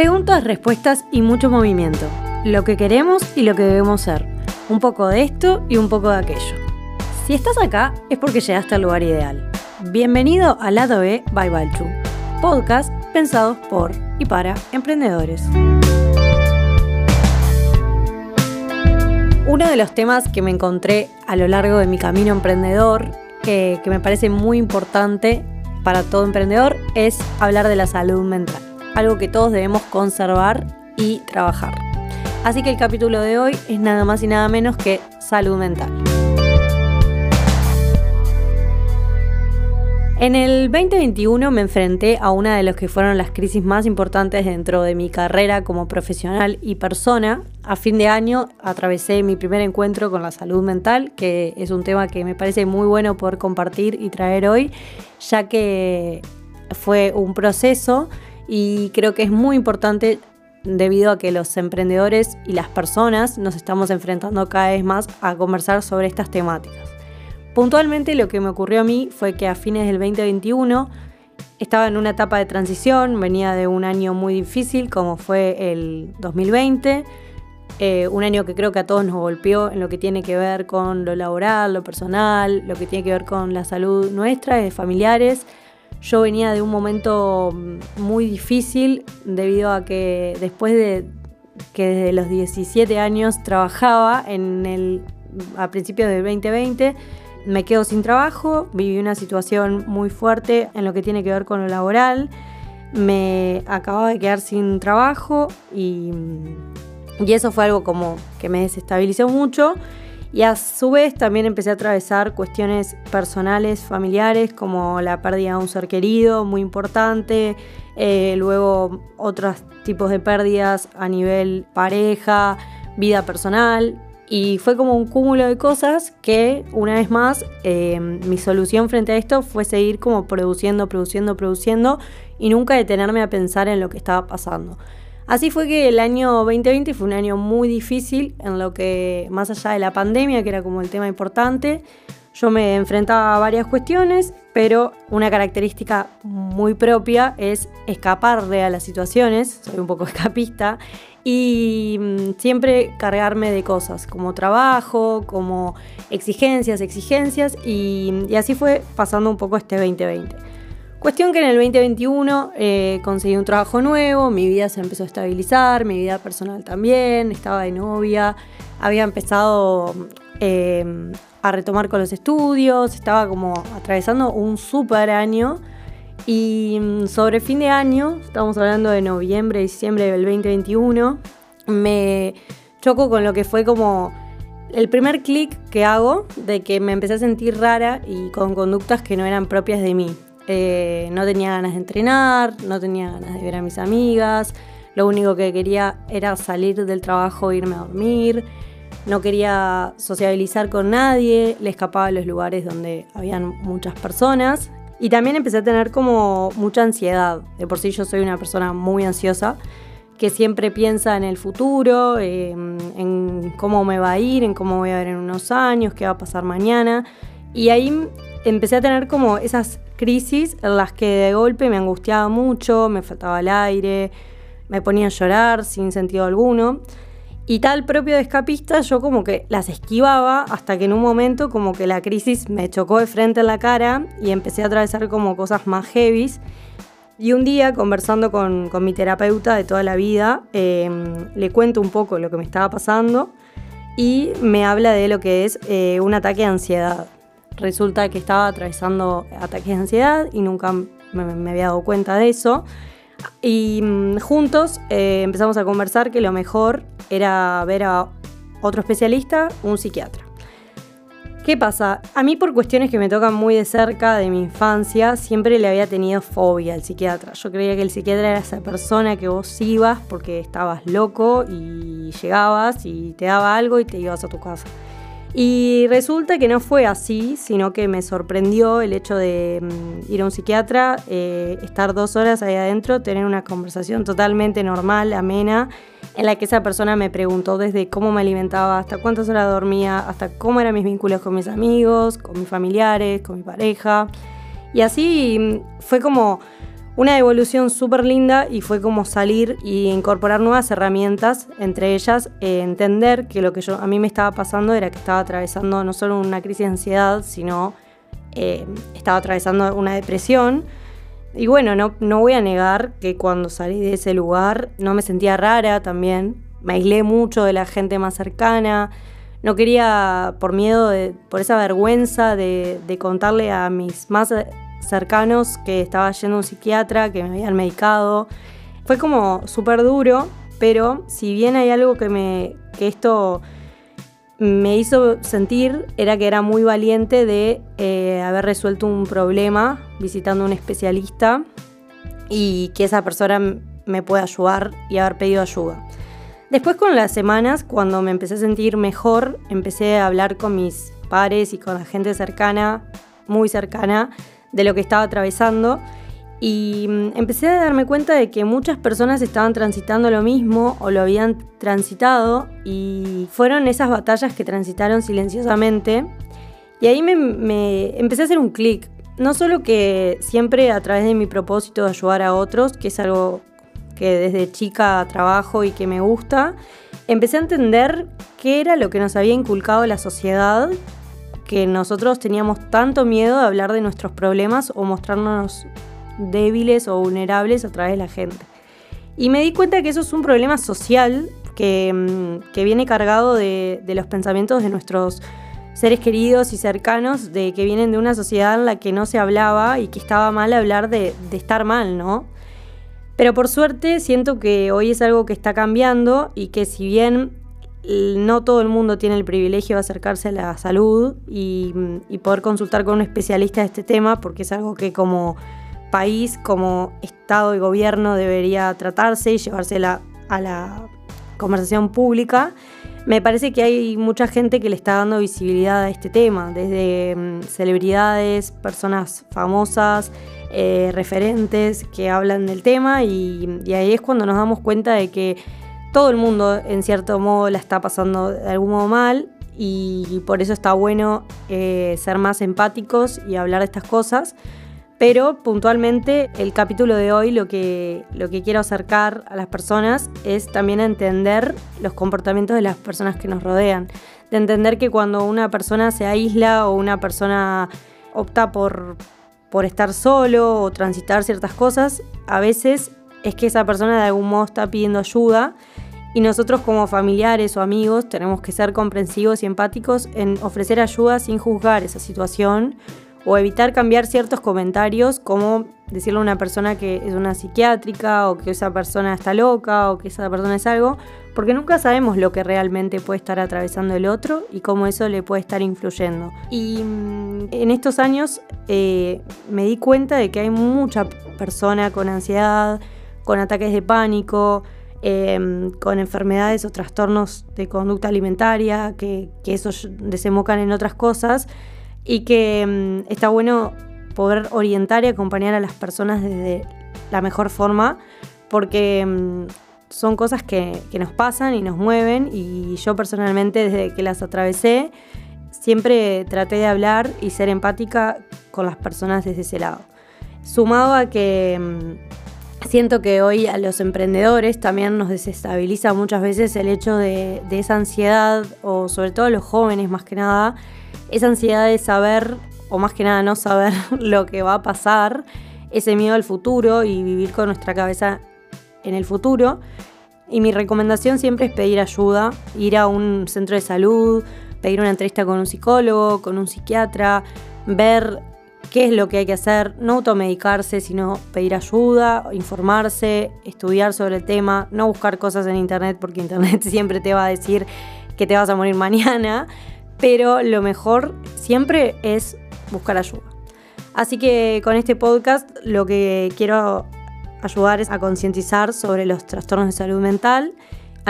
Preguntas, respuestas y mucho movimiento. Lo que queremos y lo que debemos ser. Un poco de esto y un poco de aquello. Si estás acá es porque llegaste al lugar ideal. Bienvenido al lado B by Balchu, podcast pensados por y para emprendedores. Uno de los temas que me encontré a lo largo de mi camino emprendedor, que me parece muy importante para todo emprendedor, es hablar de la salud mental algo que todos debemos conservar y trabajar. Así que el capítulo de hoy es nada más y nada menos que salud mental. En el 2021 me enfrenté a una de las que fueron las crisis más importantes dentro de mi carrera como profesional y persona. A fin de año atravesé mi primer encuentro con la salud mental, que es un tema que me parece muy bueno poder compartir y traer hoy, ya que fue un proceso y creo que es muy importante debido a que los emprendedores y las personas nos estamos enfrentando cada vez más a conversar sobre estas temáticas. Puntualmente lo que me ocurrió a mí fue que a fines del 2021 estaba en una etapa de transición, venía de un año muy difícil como fue el 2020, eh, un año que creo que a todos nos golpeó en lo que tiene que ver con lo laboral, lo personal, lo que tiene que ver con la salud nuestra, de familiares yo venía de un momento muy difícil debido a que después de que desde los 17 años trabajaba en el, a principios del 2020, me quedo sin trabajo, viví una situación muy fuerte en lo que tiene que ver con lo laboral, me acababa de quedar sin trabajo y, y eso fue algo como que me desestabilizó mucho y a su vez también empecé a atravesar cuestiones personales, familiares, como la pérdida de un ser querido, muy importante, eh, luego otros tipos de pérdidas a nivel pareja, vida personal. Y fue como un cúmulo de cosas que, una vez más, eh, mi solución frente a esto fue seguir como produciendo, produciendo, produciendo y nunca detenerme a pensar en lo que estaba pasando. Así fue que el año 2020 fue un año muy difícil en lo que, más allá de la pandemia, que era como el tema importante, yo me enfrentaba a varias cuestiones, pero una característica muy propia es escaparle a las situaciones, soy un poco escapista, y mm, siempre cargarme de cosas, como trabajo, como exigencias, exigencias, y, y así fue pasando un poco este 2020. Cuestión que en el 2021 eh, conseguí un trabajo nuevo, mi vida se empezó a estabilizar, mi vida personal también, estaba de novia, había empezado eh, a retomar con los estudios, estaba como atravesando un super año. Y mm, sobre fin de año, estamos hablando de noviembre, diciembre del 2021, me choco con lo que fue como el primer clic que hago de que me empecé a sentir rara y con conductas que no eran propias de mí. Eh, no tenía ganas de entrenar, no tenía ganas de ver a mis amigas, lo único que quería era salir del trabajo e irme a dormir, no quería sociabilizar con nadie, le escapaba a los lugares donde habían muchas personas y también empecé a tener como mucha ansiedad. De por sí yo soy una persona muy ansiosa que siempre piensa en el futuro, em, en cómo me va a ir, en cómo voy a ver en unos años, qué va a pasar mañana. Y ahí empecé a tener como esas crisis en las que de golpe me angustiaba mucho, me faltaba el aire, me ponía a llorar sin sentido alguno. Y tal propio de escapista, yo como que las esquivaba hasta que en un momento como que la crisis me chocó de frente en la cara y empecé a atravesar como cosas más heavies. Y un día, conversando con, mi terapeuta de toda la vida, em, le cuento un poco lo que me estaba pasando y me habla de lo que es eh, un ataque de ansiedad resulta que estaba atravesando ataques de ansiedad y nunca me, había dado cuenta de eso. Y mm, juntos eh, empezamos a conversar que lo mejor era ver a otro especialista, un psiquiatra. ¿Qué pasa? A mí por cuestiones que me tocan muy de cerca de mi infancia, siempre le había tenido fobia al psiquiatra. Yo creía que el psiquiatra era esa persona que vos ibas porque estabas loco y llegabas y te daba algo y te ibas a tu casa. Y resulta que no fue así, sino que me sorprendió el hecho de mm, ir a un psiquiatra, eh, estar dos horas ahí adentro, tener una conversación totalmente normal, amena, en la que esa persona me preguntó desde cómo me alimentaba, hasta cuántas horas dormía, hasta cómo eran mis vínculos con mis amigos, con mis familiares, con mi pareja. Y así mm, fue como una evolución súper linda y fue como salir y incorporar nuevas herramientas, entre ellas eh, entender que lo que yo, a mí me estaba pasando era que estaba atravesando no solo una crisis de ansiedad, sino eh, estaba atravesando una depresión. Y bueno, no, no voy a negar que cuando salí de ese lugar no me sentía rara también, me aislé mucho de la gente más cercana, no quería, por miedo, por esa vergüenza de, de contarle a mis más cercanos que estaba yendo un psiquiatra, que me habían medicado. Fue como súper duro, pero si bien hay algo que, me, que esto me hizo sentir, era que era muy valiente de eh, haber resuelto un problema visitando un especialista y que esa persona me pueda ayudar y haber pedido ayuda. Después con las semanas, cuando me empecé a sentir mejor, empecé a hablar con mis pares y con la gente cercana, muy cercana, de lo que estaba atravesando y mm, empecé a darme cuenta de que muchas personas estaban transitando lo mismo o lo habían transitado y fueron esas batallas que transitaron silenciosamente y ahí me, empecé a hacer un clic. No solo que siempre a través de mi propósito de ayudar a otros, que es algo que desde chica trabajo y que me gusta, empecé a entender qué era lo que nos había inculcado la sociedad que nosotros teníamos tanto miedo de hablar de nuestros problemas o mostrarnos débiles o vulnerables a través de la gente. Y me di cuenta que eso es un problema social que, mm, viene cargado de, los pensamientos de nuestros seres queridos y cercanos, de que vienen de una sociedad en la que no se hablaba y que estaba mal hablar de, de estar mal, ¿no? Pero por suerte siento que hoy es algo que está cambiando y que si bien no todo el mundo tiene el privilegio de acercarse a la salud y, poder consultar con un especialista de este tema, porque es algo que como país, como Estado y gobierno debería tratarse y llevarse a la conversación pública. Me parece que hay mucha gente que le está dando visibilidad a este tema, desde mm, celebridades, personas famosas, eh, referentes que hablan del tema y ahí es cuando nos damos cuenta de que todo el mundo en cierto modo la está pasando de algún modo mal y por eso está bueno eh, ser más empáticos y hablar de estas cosas. Pero puntualmente el capítulo de hoy lo que, lo que quiero acercar a las personas es también entender los comportamientos de las personas que nos rodean. De entender que cuando una persona se aísla o una persona opta por, por estar solo o transitar ciertas cosas, a veces es que esa persona de algún modo está pidiendo ayuda y nosotros como familiares o amigos tenemos que ser comprensivos y empáticos en ofrecer ayuda sin juzgar esa situación o evitar cambiar ciertos comentarios como decirle a una persona que es una psiquiátrica o que esa persona está loca o que esa persona es algo, porque nunca sabemos lo que realmente puede estar atravesando el otro y cómo eso le puede estar influyendo. Y mm, en estos años eh, me di cuenta de que hay mucha persona con ansiedad, con ataques de pánico, em, con enfermedades o trastornos de conducta alimentaria, que, que esos desembocan en otras cosas, y que em, está bueno poder orientar y acompañar a las personas desde la mejor forma, porque em, son cosas que nos pasan y nos mueven, y yo personalmente desde que las atravesé, siempre traté de hablar y ser empática con las personas desde ese lado. Sumado a que Siento que hoy a los emprendedores también nos desestabiliza muchas veces el hecho de, esa ansiedad, o sobre todo a los jóvenes más que nada, esa ansiedad de saber, o más que nada no saber lo que va a pasar, ese miedo al futuro y vivir con nuestra cabeza en el futuro. Y mi recomendación siempre es pedir ayuda, ir a un centro de salud, pedir una entrevista con un psicólogo, con un psiquiatra, ver qué es lo que hay que hacer, no automedicarse, sino pedir ayuda, informarse, estudiar sobre el tema, no buscar cosas en internet porque internet siempre te va a decir que te vas a morir mañana, pero lo mejor siempre es buscar ayuda. Así que con este podcast lo que quiero ayudar es a concientizar sobre los trastornos de salud mental,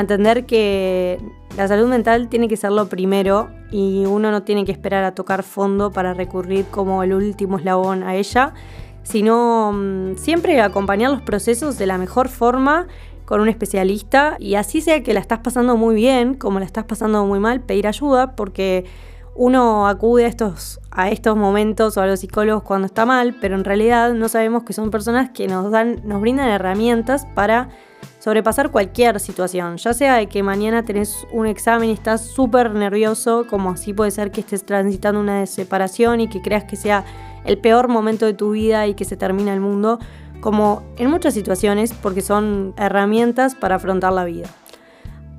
entender que la salud mental tiene que ser lo primero y uno no tiene que esperar a tocar fondo para recurrir como el último eslabón a ella, sino mm, siempre acompañar los procesos de la mejor forma con un especialista y así sea que la estás pasando muy bien como la estás pasando muy mal, pedir ayuda porque Uno acude a estos, a estos momentos o a los psicólogos cuando está mal, pero en realidad no sabemos que son personas que nos dan, nos brindan herramientas para sobrepasar cualquier situación, ya sea de que mañana tenés un examen y estás súper nervioso, como así puede ser que estés transitando una separación y que creas que sea el peor momento de tu vida y que se termina el mundo, como en muchas situaciones, porque son herramientas para afrontar la vida.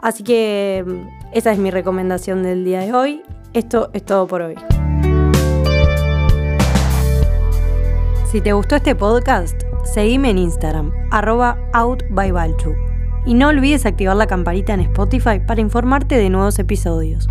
Así que mm, esa es mi recomendación del día de hoy. Esto es todo por hoy. Si te gustó este podcast, seguime en Instagram, arroba outbybalchu. Y no olvides activar la campanita en Spotify para informarte de nuevos episodios.